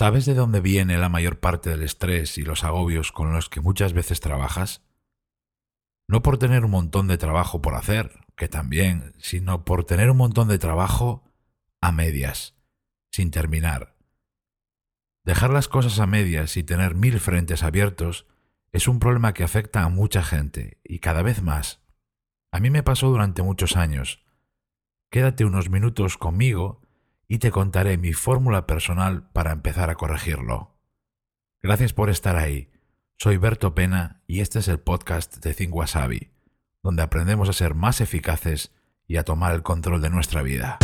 ¿Sabes de dónde viene la mayor parte del estrés y los agobios con los que muchas veces trabajas? No por tener un montón de trabajo por hacer, que también, sino por tener un montón de trabajo a medias, sin terminar. Dejar las cosas a medias y tener mil frentes abiertos es un problema que afecta a mucha gente y cada vez más. A mí me pasó durante muchos años. Quédate unos minutos conmigo y te contaré mi fórmula personal para empezar a corregirlo. Gracias por estar ahí. Soy Berto Pena y este es el podcast de Think donde aprendemos a ser más eficaces y a tomar el control de nuestra vida.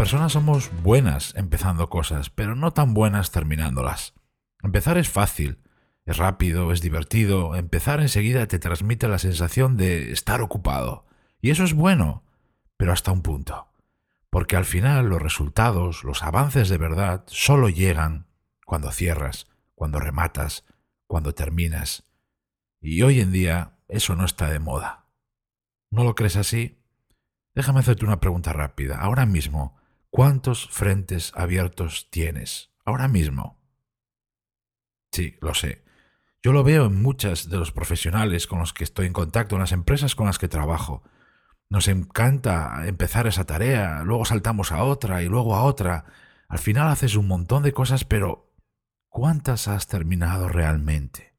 Personas somos buenas empezando cosas, pero no tan buenas terminándolas. Empezar es fácil, es rápido, es divertido, empezar enseguida te transmite la sensación de estar ocupado. Y eso es bueno, pero hasta un punto. Porque al final los resultados, los avances de verdad, solo llegan cuando cierras, cuando rematas, cuando terminas. Y hoy en día eso no está de moda. ¿No lo crees así? Déjame hacerte una pregunta rápida. Ahora mismo, ¿cuántos frentes abiertos tienes? Ahora mismo. Sí, lo sé. Yo lo veo en muchas de los profesionales con los que estoy en contacto, en las empresas con las que trabajo. Nos encanta empezar esa tarea, luego saltamos a otra y luego a otra. Al final haces un montón de cosas, pero ¿cuántas has terminado realmente?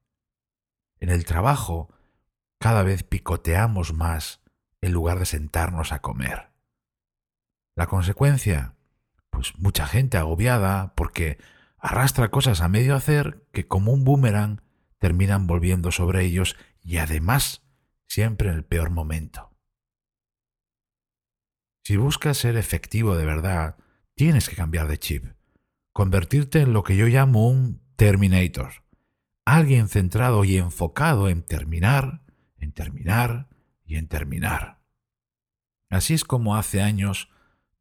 En el trabajo cada vez picoteamos más en lugar de sentarnos a comer. La consecuencia, pues mucha gente agobiada porque arrastra cosas a medio hacer que como un boomerang terminan volviendo sobre ellos y además siempre en el peor momento. Si buscas ser efectivo de verdad, tienes que cambiar de chip, convertirte en lo que yo llamo un Terminator, alguien centrado y enfocado en terminar, en terminar, y en terminar. Así es como hace años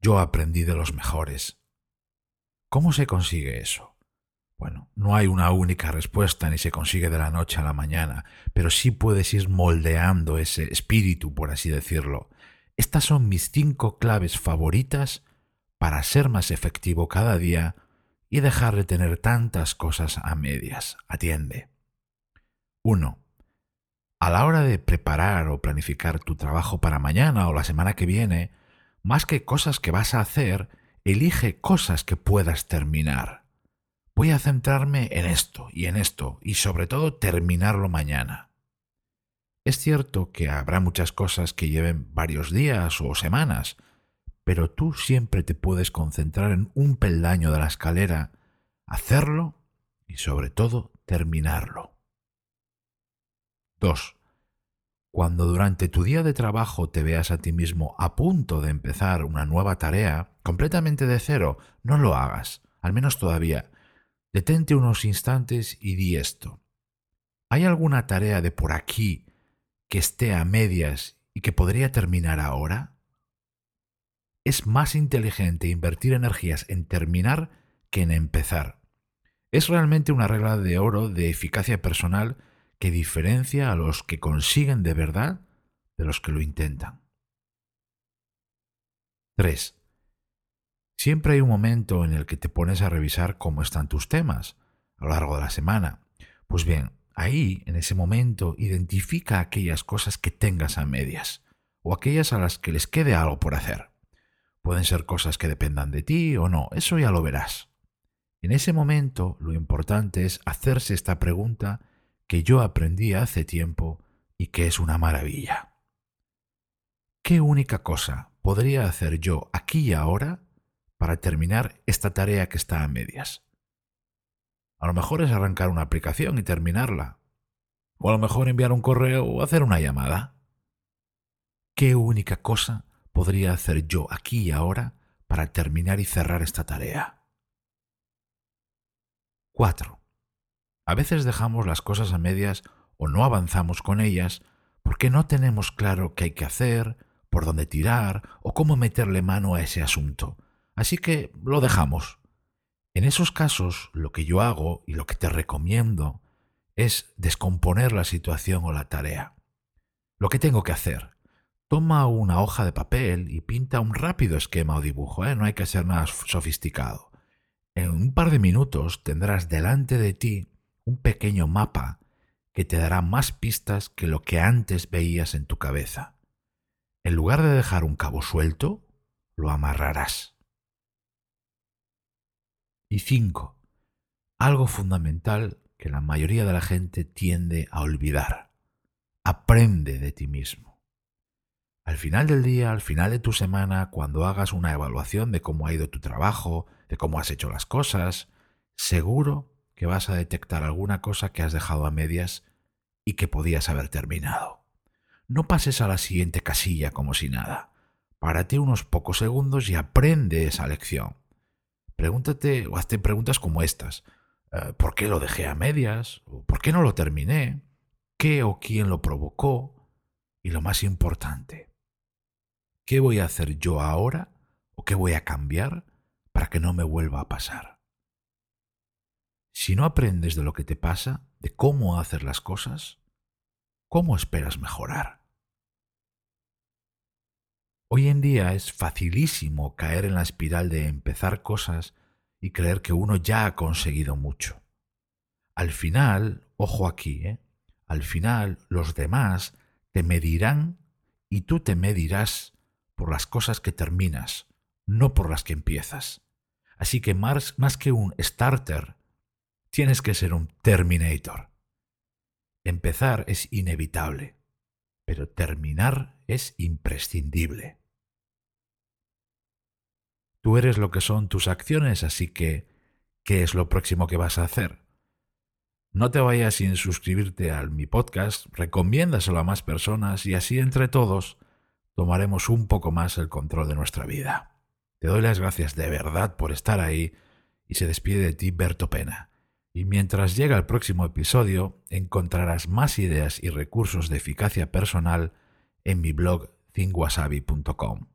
yo aprendí de los mejores. ¿Cómo se consigue eso? Bueno, no hay una única respuesta ni se consigue de la noche a la mañana, pero sí puedes ir moldeando ese espíritu, por así decirlo. Estas son mis cinco claves favoritas para ser más efectivo cada día y dejar de tener tantas cosas a medias. Atiende. 1. A la hora de preparar o planificar tu trabajo para mañana o la semana que viene, más que cosas que vas a hacer, elige cosas que puedas terminar. Voy a centrarme en esto y en esto y sobre todo terminarlo mañana. Es cierto que habrá muchas cosas que lleven varios días o semanas, pero tú siempre te puedes concentrar en un peldaño de la escalera, hacerlo y sobre todo terminarlo. 2. Cuando durante tu día de trabajo te veas a ti mismo a punto de empezar una nueva tarea, completamente de cero, no lo hagas, al menos todavía. Detente unos instantes y di esto. ¿Hay alguna tarea de por aquí que esté a medias y que podría terminar ahora? Es más inteligente invertir energías en terminar que en empezar. Es realmente una regla de oro de eficacia personal que diferencia a los que consiguen de verdad de los que lo intentan. 3. Siempre hay un momento en el que te pones a revisar cómo están tus temas a lo largo de la semana. Pues bien, ahí, en ese momento, identifica aquellas cosas que tengas a medias o aquellas a las que les quede algo por hacer. Pueden ser cosas que dependan de ti o no, eso ya lo verás. En ese momento, lo importante es hacerse esta pregunta que yo aprendí hace tiempo y que es una maravilla. ¿Qué única cosa podría hacer yo aquí y ahora para terminar esta tarea que está a medias? A lo mejor es arrancar una aplicación y terminarla. O a lo mejor enviar un correo o hacer una llamada. ¿Qué única cosa podría hacer yo aquí y ahora para terminar y cerrar esta tarea? 4. A veces dejamos las cosas a medias o no avanzamos con ellas porque no tenemos claro qué hay que hacer, por dónde tirar o cómo meterle mano a ese asunto. Así que lo dejamos. En esos casos, lo que yo hago y lo que te recomiendo es descomponer la situación o la tarea. Lo que tengo que hacer. Toma una hoja de papel y pinta un rápido esquema o dibujo, ¿eh? no hay que ser nada sofisticado. En un par de minutos tendrás delante de ti un pequeño mapa que te dará más pistas que lo que antes veías en tu cabeza. En lugar de dejar un cabo suelto, lo amarrarás. Y cinco, algo fundamental que la mayoría de la gente tiende a olvidar. Aprende de ti mismo. Al final del día, al final de tu semana, cuando hagas una evaluación de cómo ha ido tu trabajo, de cómo has hecho las cosas, seguro que vas a detectar alguna cosa que has dejado a medias y que podías haber terminado. No pases a la siguiente casilla como si nada. Párate unos pocos segundos y aprende esa lección. Pregúntate o hazte preguntas como estas. Eh, ¿Por qué lo dejé a medias? ¿Por qué no lo terminé? ¿Qué o quién lo provocó? Y lo más importante, ¿qué voy a hacer yo ahora o qué voy a cambiar para que no me vuelva a pasar? Si no aprendes de lo que te pasa, de cómo hacer las cosas, ¿cómo esperas mejorar? Hoy en día es facilísimo caer en la espiral de empezar cosas y creer que uno ya ha conseguido mucho. Al final, ojo aquí, ¿eh? al final los demás te medirán y tú te medirás por las cosas que terminas, no por las que empiezas. Así que más, más que un starter, tienes que ser un terminator. Empezar es inevitable, pero terminar es imprescindible. Tú eres lo que son tus acciones, así que, ¿qué es lo próximo que vas a hacer? No te vayas sin suscribirte al mi podcast, recomiéndaselo a más personas y así entre todos tomaremos un poco más el control de nuestra vida. Te doy las gracias de verdad por estar ahí y se despide de ti Berto Pena. Y mientras llega el próximo episodio, encontrarás más ideas y recursos de eficacia personal en mi blog thingwasabi.com.